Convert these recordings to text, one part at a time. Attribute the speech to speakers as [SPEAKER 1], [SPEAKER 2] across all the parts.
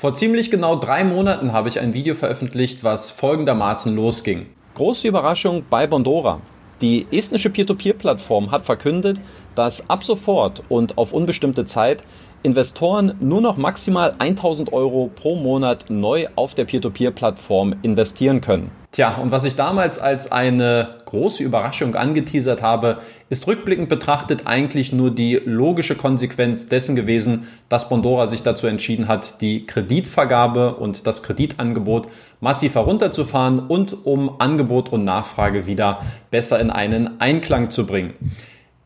[SPEAKER 1] Vor ziemlich genau drei Monaten habe ich ein Video veröffentlicht, was folgendermaßen losging. Große Überraschung bei Bondora. Die estnische Peer-to-Peer-Plattform hat verkündet, dass ab sofort und auf unbestimmte Zeit Investoren nur noch maximal 1000 Euro pro Monat neu auf der Peer-to-Peer-Plattform investieren können. Tja, und was ich damals als eine große Überraschung angeteasert habe, ist rückblickend betrachtet eigentlich nur die logische Konsequenz dessen gewesen, dass Bondora sich dazu entschieden hat, die Kreditvergabe und das Kreditangebot massiv herunterzufahren und um Angebot und Nachfrage wieder besser in einen Einklang zu bringen.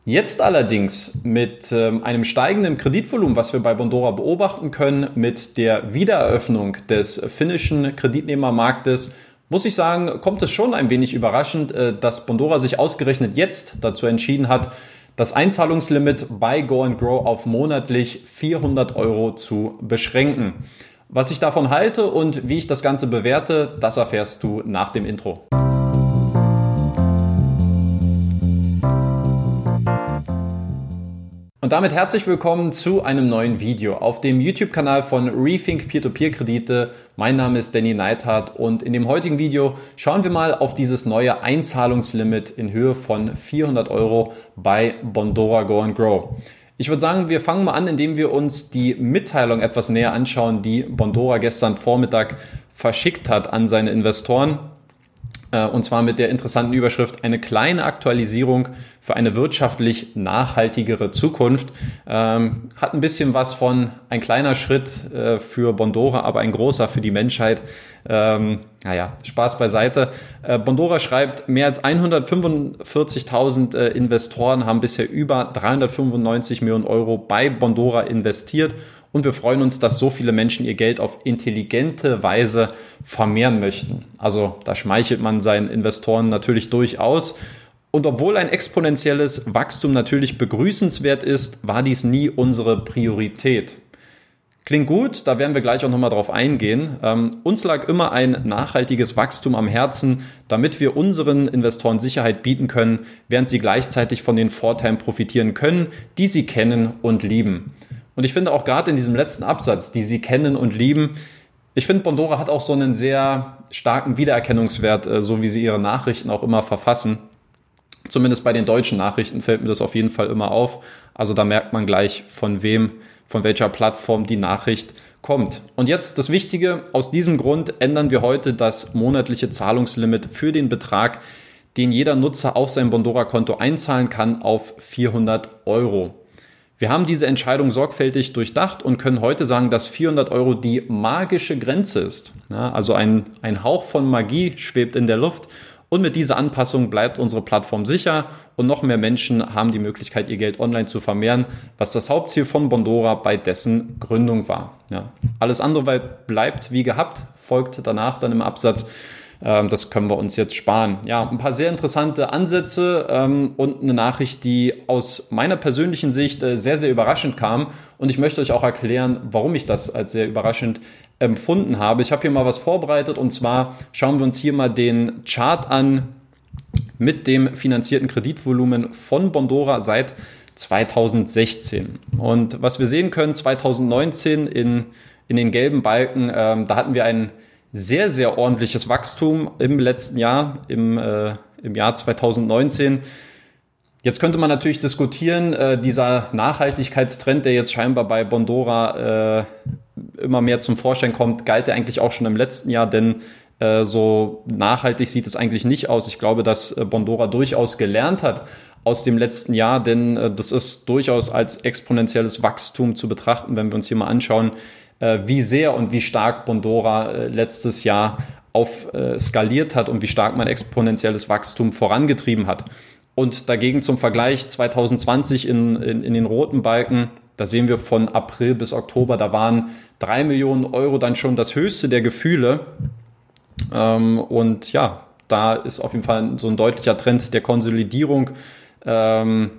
[SPEAKER 1] Jetzt allerdings mit ähm, einem steigenden Kreditvolumen, was wir bei Bondora beobachten können, mit der Wiedereröffnung des finnischen Kreditnehmermarktes, muss ich sagen, kommt es schon ein wenig überraschend, äh, dass Bondora sich ausgerechnet jetzt dazu entschieden hat, das Einzahlungslimit bei Go and Grow auf monatlich 400 Euro zu beschränken. Was ich davon halte und wie ich das Ganze bewerte, das erfährst du nach dem Intro. Und damit herzlich willkommen zu einem neuen Video auf dem YouTube-Kanal von Rethink Peer-to-Peer-Kredite. Mein Name ist Danny Neithardt und in dem heutigen Video schauen wir mal auf dieses neue Einzahlungslimit in Höhe von 400 Euro bei Bondora Go and Grow. Ich würde sagen, wir fangen mal an, indem wir uns die Mitteilung etwas näher anschauen, die Bondora gestern Vormittag verschickt hat an seine Investoren. Äh, und zwar mit der interessanten Überschrift eine kleine Aktualisierung für eine wirtschaftlich nachhaltigere Zukunft. Ähm, hat ein bisschen was von ein kleiner Schritt äh, für Bondora, aber ein großer für die Menschheit. Ähm, naja, Spaß beiseite. Äh, Bondora schreibt, mehr als 145.000 äh, Investoren haben bisher über 395 Millionen Euro bei Bondora investiert und wir freuen uns, dass so viele Menschen ihr Geld auf intelligente Weise vermehren möchten. Also da schmeichelt man seinen Investoren natürlich durchaus. Und obwohl ein exponentielles Wachstum natürlich begrüßenswert ist, war dies nie unsere Priorität. Klingt gut, da werden wir gleich auch nochmal drauf eingehen. Ähm, uns lag immer ein nachhaltiges Wachstum am Herzen, damit wir unseren Investoren Sicherheit bieten können, während sie gleichzeitig von den Vorteilen profitieren können, die sie kennen und lieben. Und ich finde auch gerade in diesem letzten Absatz, die Sie kennen und lieben, ich finde, Bondora hat auch so einen sehr starken Wiedererkennungswert, äh, so wie sie ihre Nachrichten auch immer verfassen. Zumindest bei den deutschen Nachrichten fällt mir das auf jeden Fall immer auf. Also da merkt man gleich, von wem, von welcher Plattform die Nachricht kommt. Und jetzt das Wichtige, aus diesem Grund ändern wir heute das monatliche Zahlungslimit für den Betrag, den jeder Nutzer auf sein Bondora-Konto einzahlen kann, auf 400 Euro. Wir haben diese Entscheidung sorgfältig durchdacht und können heute sagen, dass 400 Euro die magische Grenze ist. Ja, also ein, ein Hauch von Magie schwebt in der Luft und mit dieser Anpassung bleibt unsere Plattform sicher und noch mehr Menschen haben die Möglichkeit, ihr Geld online zu vermehren, was das Hauptziel von Bondora bei dessen Gründung war. Ja. Alles andere bleibt wie gehabt, folgt danach dann im Absatz. Ähm, das können wir uns jetzt sparen. Ja, ein paar sehr interessante Ansätze ähm, und eine Nachricht, die aus meiner persönlichen Sicht äh, sehr, sehr überraschend kam. Und ich möchte euch auch erklären, warum ich das als sehr überraschend empfunden habe. Ich habe hier mal was vorbereitet und zwar schauen wir uns hier mal den Chart an mit dem finanzierten Kreditvolumen von Bondora seit 2016. Und was wir sehen können, 2019 in, in den gelben Balken, ähm, da hatten wir einen sehr, sehr ordentliches Wachstum im letzten Jahr, im, äh, im Jahr 2019. Jetzt könnte man natürlich diskutieren, äh, dieser Nachhaltigkeitstrend, der jetzt scheinbar bei Bondora äh, immer mehr zum Vorschein kommt, galt er eigentlich auch schon im letzten Jahr, denn äh, so nachhaltig sieht es eigentlich nicht aus. Ich glaube, dass äh, Bondora durchaus gelernt hat aus dem letzten Jahr, denn äh, das ist durchaus als exponentielles Wachstum zu betrachten, wenn wir uns hier mal anschauen, wie sehr und wie stark Bondora äh, letztes Jahr auf äh, skaliert hat und wie stark man exponentielles Wachstum vorangetrieben hat. Und dagegen zum Vergleich 2020 in, in, in den roten Balken, da sehen wir von April bis Oktober, da waren drei Millionen Euro dann schon das höchste der Gefühle. Ähm, und ja, da ist auf jeden Fall so ein deutlicher Trend der Konsolidierung ähm,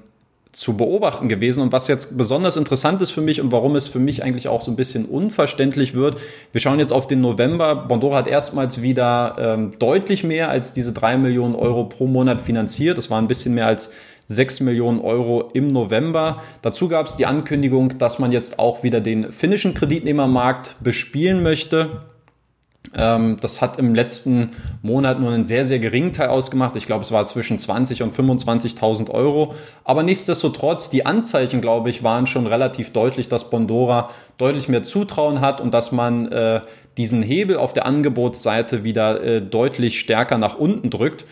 [SPEAKER 1] zu beobachten gewesen. Und was jetzt besonders interessant ist für mich und warum es für mich eigentlich auch so ein bisschen unverständlich wird, wir schauen jetzt auf den November. Bondora hat erstmals wieder ähm, deutlich mehr als diese drei Millionen Euro pro Monat finanziert. Das war ein bisschen mehr als 6 Millionen Euro im November. Dazu gab es die Ankündigung, dass man jetzt auch wieder den finnischen Kreditnehmermarkt bespielen möchte. Ähm, das hat im letzten Monat nur einen sehr, sehr geringen Teil ausgemacht. Ich glaube, es war zwischen 20 und 25.000 Euro. Aber nichtsdestotrotz, die Anzeichen, glaube ich, waren schon relativ deutlich, dass Bondora deutlich mehr Zutrauen hat und dass man äh, diesen Hebel auf der Angebotsseite wieder äh, deutlich stärker nach unten drückt,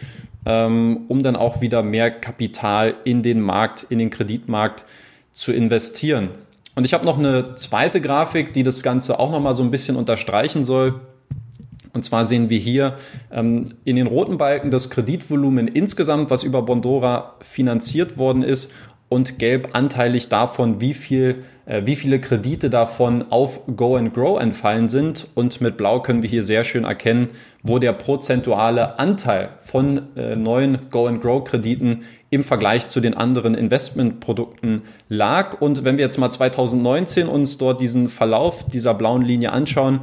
[SPEAKER 1] ähm, um dann auch wieder mehr Kapital in den Markt, in den Kreditmarkt zu investieren. Und ich habe noch eine zweite Grafik, die das Ganze auch noch mal so ein bisschen unterstreichen soll. Und zwar sehen wir hier ähm, in den roten Balken das Kreditvolumen insgesamt, was über Bondora finanziert worden ist und gelb anteilig davon, wie viel, äh, wie viele Kredite davon auf Go and Grow entfallen sind. Und mit Blau können wir hier sehr schön erkennen, wo der prozentuale Anteil von äh, neuen Go and Grow Krediten im Vergleich zu den anderen Investmentprodukten lag. Und wenn wir jetzt mal 2019 uns dort diesen Verlauf dieser blauen Linie anschauen,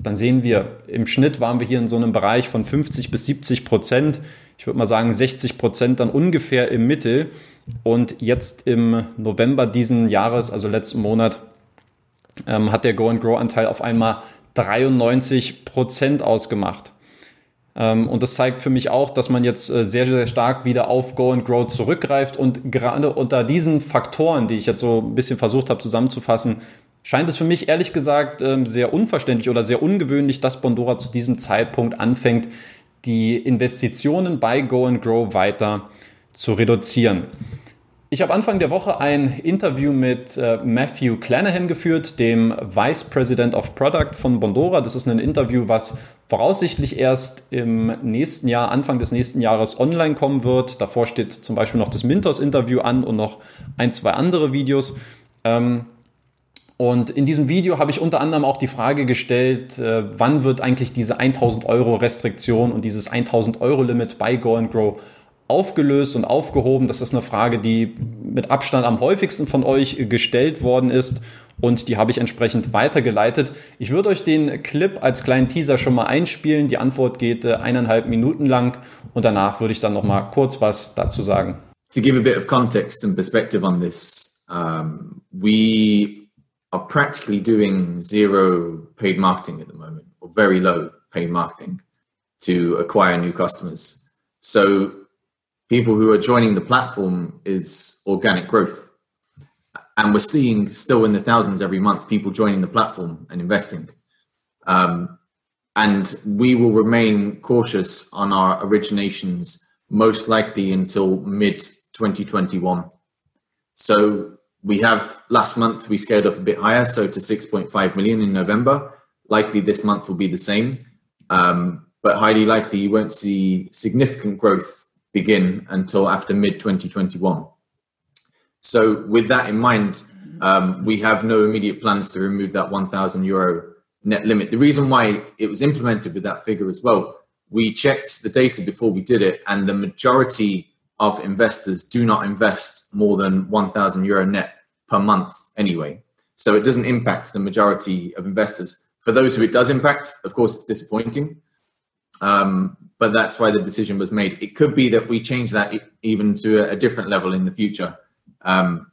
[SPEAKER 1] dann sehen wir, im Schnitt waren wir hier in so einem Bereich von 50 bis 70 Prozent. Ich würde mal sagen 60 Prozent dann ungefähr im Mittel. Und jetzt im November diesen Jahres, also letzten Monat, ähm, hat der Go and Grow Anteil auf einmal 93 Prozent ausgemacht. Ähm, und das zeigt für mich auch, dass man jetzt äh, sehr, sehr stark wieder auf Go and Grow zurückgreift. Und gerade unter diesen Faktoren, die ich jetzt so ein bisschen versucht habe zusammenzufassen, scheint es für mich ehrlich gesagt ähm, sehr unverständlich oder sehr ungewöhnlich, dass Bondora zu diesem Zeitpunkt anfängt, die Investitionen bei Go and Grow weiter zu reduzieren. Ich habe Anfang der Woche ein Interview mit äh, Matthew Clanahan geführt, dem Vice President of Product von Bondora. Das ist ein Interview, was voraussichtlich erst im nächsten Jahr, Anfang des nächsten Jahres online kommen wird. Davor steht zum Beispiel noch das Mintos-Interview an und noch ein, zwei andere Videos. Ähm, und in diesem Video habe ich unter anderem auch die Frage gestellt, äh, wann wird eigentlich diese 1000 Euro Restriktion und dieses 1000 Euro Limit bei Go and Grow aufgelöst und aufgehoben? Das ist eine Frage, die mit Abstand am häufigsten von euch gestellt worden ist und die habe ich entsprechend weitergeleitet. Ich würde euch den Clip als kleinen Teaser schon mal einspielen. Die Antwort geht äh, eineinhalb Minuten lang und danach würde ich dann noch mal kurz was dazu sagen.
[SPEAKER 2] To give a bit of context and perspective on this, um, we are practically doing zero paid marketing at the moment, or very low paid marketing to acquire new customers. So people who are joining the platform is organic growth. And we're seeing still in the thousands every month people joining the platform and investing. Um, and we will remain cautious on our originations most likely until mid 2021. So we have last month we scaled up a bit higher, so to 6.5 million in November. Likely this month will be the same, um, but highly likely you won't see significant growth begin until after mid 2021. So, with that in mind, um, we have no immediate plans to remove that 1,000 euro net limit. The reason why it was implemented with that figure as well, we checked the data before we did it, and the majority of investors do not invest more than 1,000 euro net per month anyway. So it doesn't impact the majority of investors. For those who it does impact, of course, it's disappointing. Um, but that's why the decision was made. It could be that we change that even to a, different level in the future, um,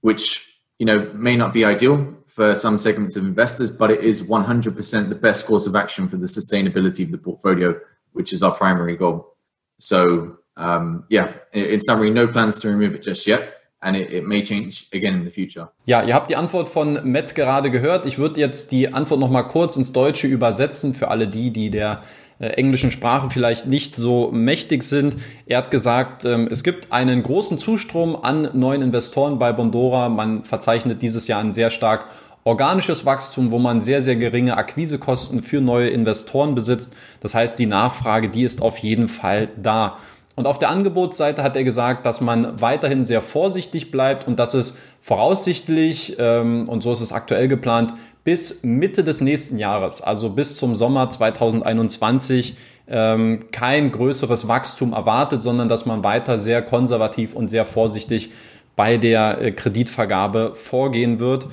[SPEAKER 2] which you know may not be ideal for some segments of investors, but it is 100% the best course of action for the sustainability of the portfolio, which is our primary goal. So um, yeah, in summary, no plans to remove it just yet. And it, it, may change again in the future.
[SPEAKER 1] Ja, ihr habt die Antwort von Matt gerade gehört. Ich würde jetzt die Antwort noch mal kurz ins Deutsche übersetzen für alle die, die der äh, englischen Sprache vielleicht nicht so mächtig sind. Er hat gesagt, ähm, es gibt einen großen Zustrom an neuen Investoren bei Bondora. Man verzeichnet dieses Jahr ein sehr stark organisches Wachstum, wo man sehr, sehr geringe Akquisekosten für neue Investoren besitzt. Das heißt, die Nachfrage, die ist auf jeden Fall da. Und auf der Angebotsseite hat er gesagt, dass man weiterhin sehr vorsichtig bleibt und dass es voraussichtlich, ähm, und so ist es aktuell geplant, bis Mitte des nächsten Jahres, also bis zum Sommer 2021, ähm, kein größeres Wachstum erwartet, sondern dass man weiter sehr konservativ und sehr vorsichtig bei der äh, Kreditvergabe vorgehen wird.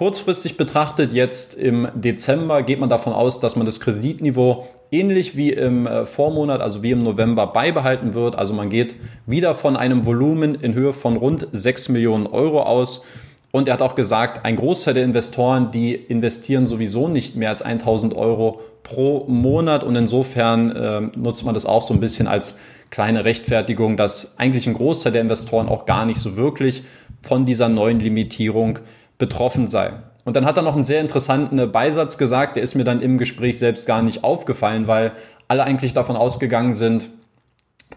[SPEAKER 1] Kurzfristig betrachtet, jetzt im Dezember, geht man davon aus, dass man das Kreditniveau ähnlich wie im äh, Vormonat, also wie im November, beibehalten wird. Also man geht wieder von einem Volumen in Höhe von rund 6 Millionen Euro aus. Und er hat auch gesagt, ein Großteil der Investoren, die investieren sowieso nicht mehr als 1000 Euro pro Monat. Und insofern äh, nutzt man das auch so ein bisschen als kleine Rechtfertigung, dass eigentlich ein Großteil der Investoren auch gar nicht so wirklich von dieser neuen Limitierung betroffen sei. Und dann hat er noch einen sehr interessanten Beisatz gesagt, der ist mir dann im Gespräch selbst gar nicht aufgefallen, weil alle eigentlich davon ausgegangen sind,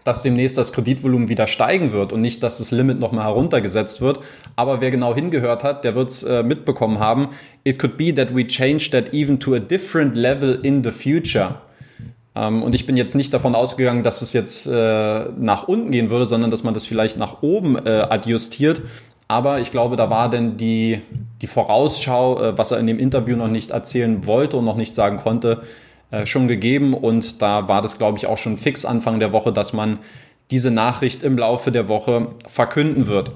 [SPEAKER 1] dass demnächst das Kreditvolumen wieder steigen wird und nicht, dass das Limit nochmal heruntergesetzt wird. Aber wer genau hingehört hat, der wird es äh, mitbekommen haben. It could be that we change that even to a different level in the future. Ähm, und ich bin jetzt nicht davon ausgegangen, dass es jetzt äh, nach unten gehen würde, sondern dass man das vielleicht nach oben äh, adjustiert. Aber ich glaube, da war denn die, die Vorausschau, äh, was er in dem Interview noch nicht erzählen wollte und noch nicht sagen konnte, äh, schon gegeben. Und da war das, glaube ich, auch schon fix Anfang der Woche, dass man diese Nachricht im Laufe der Woche verkünden wird.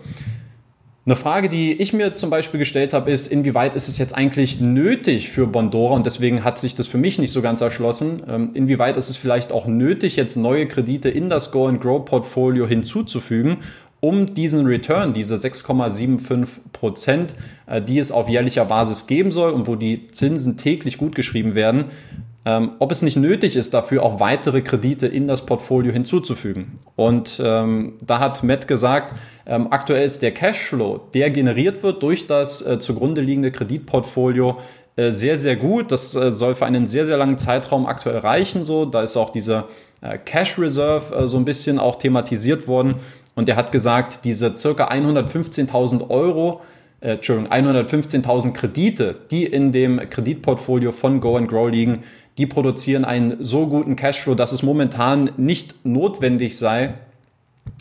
[SPEAKER 1] Eine Frage, die ich mir zum Beispiel gestellt habe, ist, inwieweit ist es jetzt eigentlich nötig für Bondora, und deswegen hat sich das für mich nicht so ganz erschlossen, ähm, inwieweit ist es vielleicht auch nötig, jetzt neue Kredite in das Go and Grow Portfolio hinzuzufügen, um diesen Return, diese 6,75 Prozent, äh, die es auf jährlicher Basis geben soll und wo die Zinsen täglich gut geschrieben werden, ähm, ob es nicht nötig ist, dafür auch weitere Kredite in das Portfolio hinzuzufügen. Und ähm, da hat Matt gesagt, ähm, aktuell ist der Cashflow, der generiert wird durch das äh, zugrunde liegende Kreditportfolio, äh, sehr, sehr gut. Das äh, soll für einen sehr, sehr langen Zeitraum aktuell reichen. So, da ist auch diese äh, Cash Reserve äh, so ein bisschen auch thematisiert worden. Und er hat gesagt, diese circa 115.000 Euro, äh, Entschuldigung, 115.000 Kredite, die in dem Kreditportfolio von Go and Grow liegen, die produzieren einen so guten Cashflow, dass es momentan nicht notwendig sei,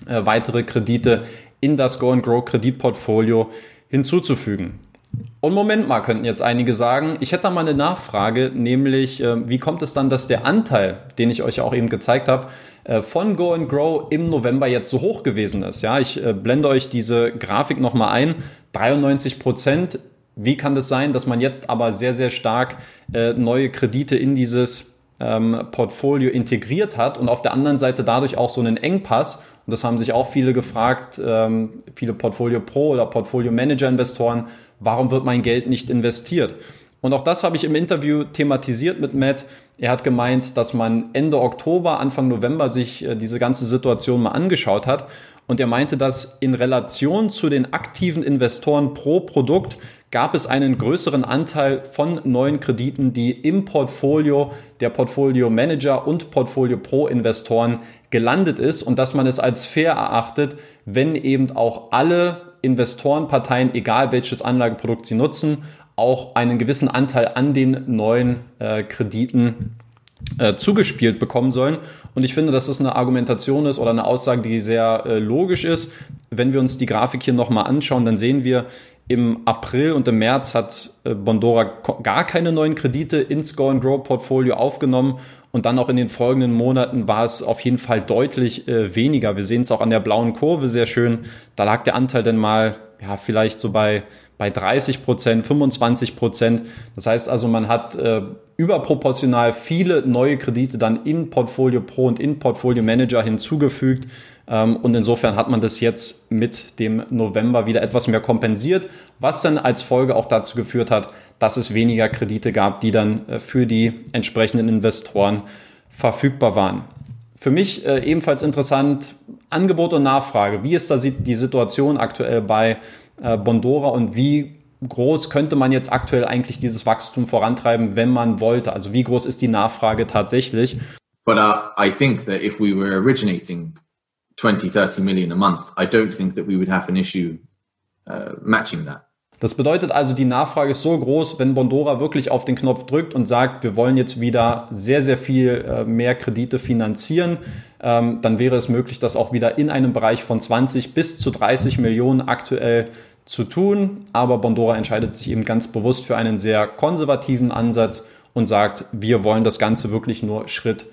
[SPEAKER 1] äh, weitere Kredite in das Go and Grow Kreditportfolio hinzuzufügen. Und Moment mal, könnten jetzt einige sagen, ich hätte da mal eine Nachfrage, nämlich äh, wie kommt es dann, dass der Anteil, den ich euch auch eben gezeigt habe, äh, von Go and Grow im November jetzt so hoch gewesen ist? Ja, ich äh, blende euch diese Grafik nochmal ein. 93 Prozent wie kann das sein, dass man jetzt aber sehr, sehr stark äh, neue Kredite in dieses ähm, Portfolio integriert hat und auf der anderen Seite dadurch auch so einen Engpass, und das haben sich auch viele gefragt, ähm, viele Portfolio Pro oder Portfolio Manager Investoren, warum wird mein Geld nicht investiert? Und auch das habe ich im Interview thematisiert mit Matt. Er hat gemeint, dass man Ende Oktober, Anfang November sich äh, diese ganze Situation mal angeschaut hat und er meinte, dass in Relation zu den aktiven Investoren pro Produkt gab es einen größeren Anteil von neuen Krediten, die im Portfolio der Portfolio Manager und Portfolio Pro Investoren gelandet ist und dass man es als fair erachtet, wenn eben auch alle Investorenparteien, egal welches Anlageprodukt sie nutzen, auch einen gewissen Anteil an den neuen äh, Krediten äh, zugespielt bekommen sollen. Und ich finde, dass das eine Argumentation ist oder eine Aussage, die sehr äh, logisch ist. Wenn wir uns die Grafik hier nochmal anschauen, dann sehen wir, im April und im März hat äh, Bondora gar keine neuen Kredite ins Go and Grow Portfolio aufgenommen und dann auch in den folgenden Monaten war es auf jeden Fall deutlich äh, weniger. Wir sehen es auch an der blauen Kurve sehr schön. Da lag der Anteil dann mal ja vielleicht so bei bei 30 Prozent, 25 Prozent. Das heißt also, man hat äh, überproportional viele neue Kredite dann in Portfolio Pro und in Portfolio Manager hinzugefügt. Ähm, und insofern hat man das jetzt mit dem November wieder etwas mehr kompensiert, was dann als Folge auch dazu geführt hat, dass es weniger Kredite gab, die dann äh, für die entsprechenden Investoren verfügbar waren. Für mich äh, ebenfalls interessant, Angebot und Nachfrage. Wie ist da die Situation aktuell bei äh, Bondora und wie groß könnte man jetzt aktuell eigentlich dieses Wachstum vorantreiben, wenn man wollte? Also wie groß ist die Nachfrage tatsächlich?
[SPEAKER 2] But uh, I think that if we were originating 20, 30 million a month, I don't think that we would have an issue uh, matching that.
[SPEAKER 1] Das bedeutet also, die Nachfrage ist so groß, wenn Bondora wirklich auf den Knopf drückt und sagt, wir wollen jetzt wieder sehr, sehr viel äh, mehr Kredite finanzieren, ähm, dann wäre es möglich, das auch wieder in einem Bereich von 20 bis zu 30 Millionen aktuell zu tun. Aber Bondora entscheidet sich eben ganz bewusst für einen sehr konservativen Ansatz und sagt, wir wollen das Ganze wirklich nur Schritt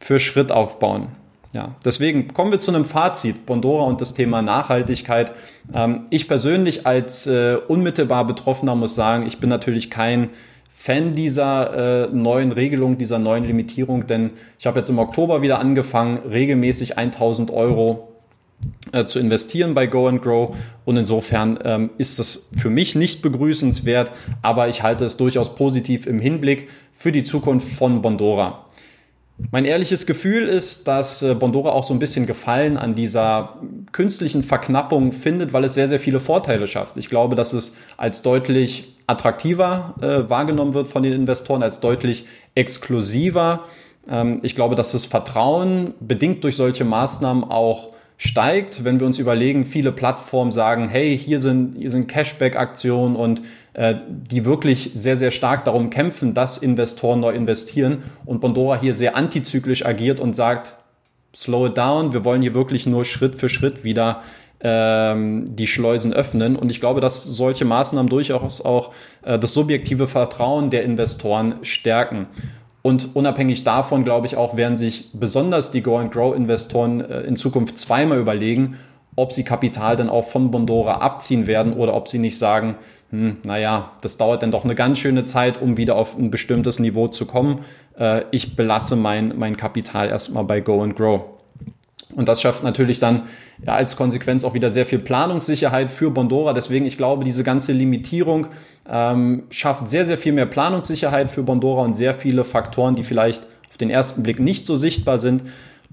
[SPEAKER 1] für Schritt aufbauen. Ja, deswegen kommen wir zu einem Fazit. Bondora und das Thema Nachhaltigkeit. Ähm, ich persönlich als äh, unmittelbar Betroffener muss sagen, ich bin natürlich kein Fan dieser äh, neuen Regelung, dieser neuen Limitierung, denn ich habe jetzt im Oktober wieder angefangen, regelmäßig 1000 Euro äh, zu investieren bei Go and Grow und insofern ähm, ist das für mich nicht begrüßenswert, aber ich halte es durchaus positiv im Hinblick für die Zukunft von Bondora. Mein ehrliches Gefühl ist, dass äh, Bondora auch so ein bisschen Gefallen an dieser künstlichen Verknappung findet, weil es sehr, sehr viele Vorteile schafft. Ich glaube, dass es als deutlich attraktiver äh, wahrgenommen wird von den Investoren, als deutlich exklusiver. Ähm, ich glaube, dass das Vertrauen bedingt durch solche Maßnahmen auch steigt, wenn wir uns überlegen, viele Plattformen sagen, hey, hier sind, hier sind Cashback-Aktionen und die wirklich sehr, sehr stark darum kämpfen, dass Investoren neu investieren und Bondora hier sehr antizyklisch agiert und sagt, slow it down, wir wollen hier wirklich nur Schritt für Schritt wieder ähm, die Schleusen öffnen. Und ich glaube, dass solche Maßnahmen durchaus auch äh, das subjektive Vertrauen der Investoren stärken. Und unabhängig davon, glaube ich, auch werden sich besonders die Go-and-Grow-Investoren äh, in Zukunft zweimal überlegen, ob sie Kapital dann auch von Bondora abziehen werden oder ob sie nicht sagen, hm, naja, das dauert dann doch eine ganz schöne Zeit, um wieder auf ein bestimmtes Niveau zu kommen. Äh, ich belasse mein, mein Kapital erstmal bei Go and Grow. Und das schafft natürlich dann ja, als Konsequenz auch wieder sehr viel Planungssicherheit für Bondora. Deswegen, ich glaube, diese ganze Limitierung ähm, schafft sehr, sehr viel mehr Planungssicherheit für Bondora und sehr viele Faktoren, die vielleicht auf den ersten Blick nicht so sichtbar sind.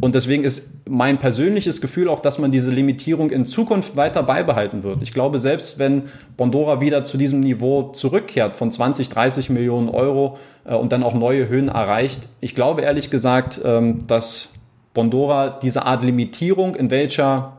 [SPEAKER 1] Und deswegen ist mein persönliches Gefühl auch, dass man diese Limitierung in Zukunft weiter beibehalten wird. Ich glaube, selbst wenn Bondora wieder zu diesem Niveau zurückkehrt von 20, 30 Millionen Euro äh, und dann auch neue Höhen erreicht, ich glaube ehrlich gesagt, ähm, dass Bondora diese Art Limitierung, in welcher,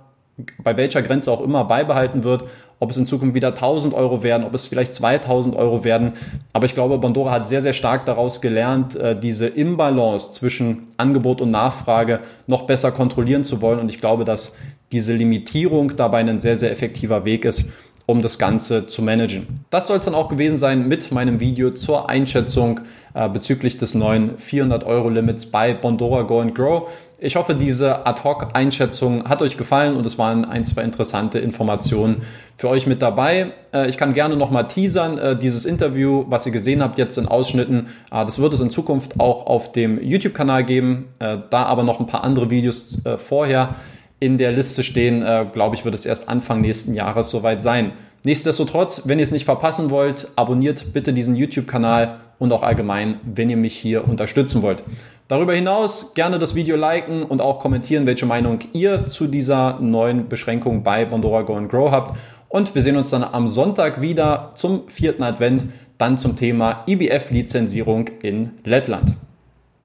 [SPEAKER 1] bei welcher Grenze auch immer beibehalten wird, ob es in Zukunft wieder 1000 Euro werden, ob es vielleicht 2000 Euro werden. Aber ich glaube, Bondora hat sehr, sehr stark daraus gelernt, äh, diese Imbalance zwischen Angebot und Nachfrage noch besser kontrollieren zu wollen. Und ich glaube, dass diese Limitierung dabei ein sehr, sehr effektiver Weg ist, um das Ganze zu managen. Das soll es dann auch gewesen sein mit meinem Video zur Einschätzung äh, bezüglich des neuen 400 Euro Limits bei Bondora Go and Grow. Ich hoffe, diese Ad-Hoc-Einschätzung hat euch gefallen und es waren ein, zwei interessante Informationen für euch mit dabei. Äh, ich kann gerne nochmal teasern, äh, dieses Interview, was ihr gesehen habt jetzt in Ausschnitten, äh, das wird es in Zukunft auch auf dem YouTube-Kanal geben, da aber noch ein paar andere Videos vorher in der Liste stehen, glaube ich, wird es erst Anfang nächsten Jahres soweit sein. Nichtsdestotrotz, wenn ihr es nicht verpassen wollt, abonniert bitte diesen YouTube-Kanal und auch allgemein, wenn ihr mich hier unterstützen wollt. Darüber hinaus gerne das Video liken und auch kommentieren, welche Meinung ihr zu dieser neuen Beschränkung bei Bondora Go and Grow habt. Und wir sehen uns dann am Sonntag wieder zum vierten Advent, dann zum Thema IBF-Lizenzierung in Lettland.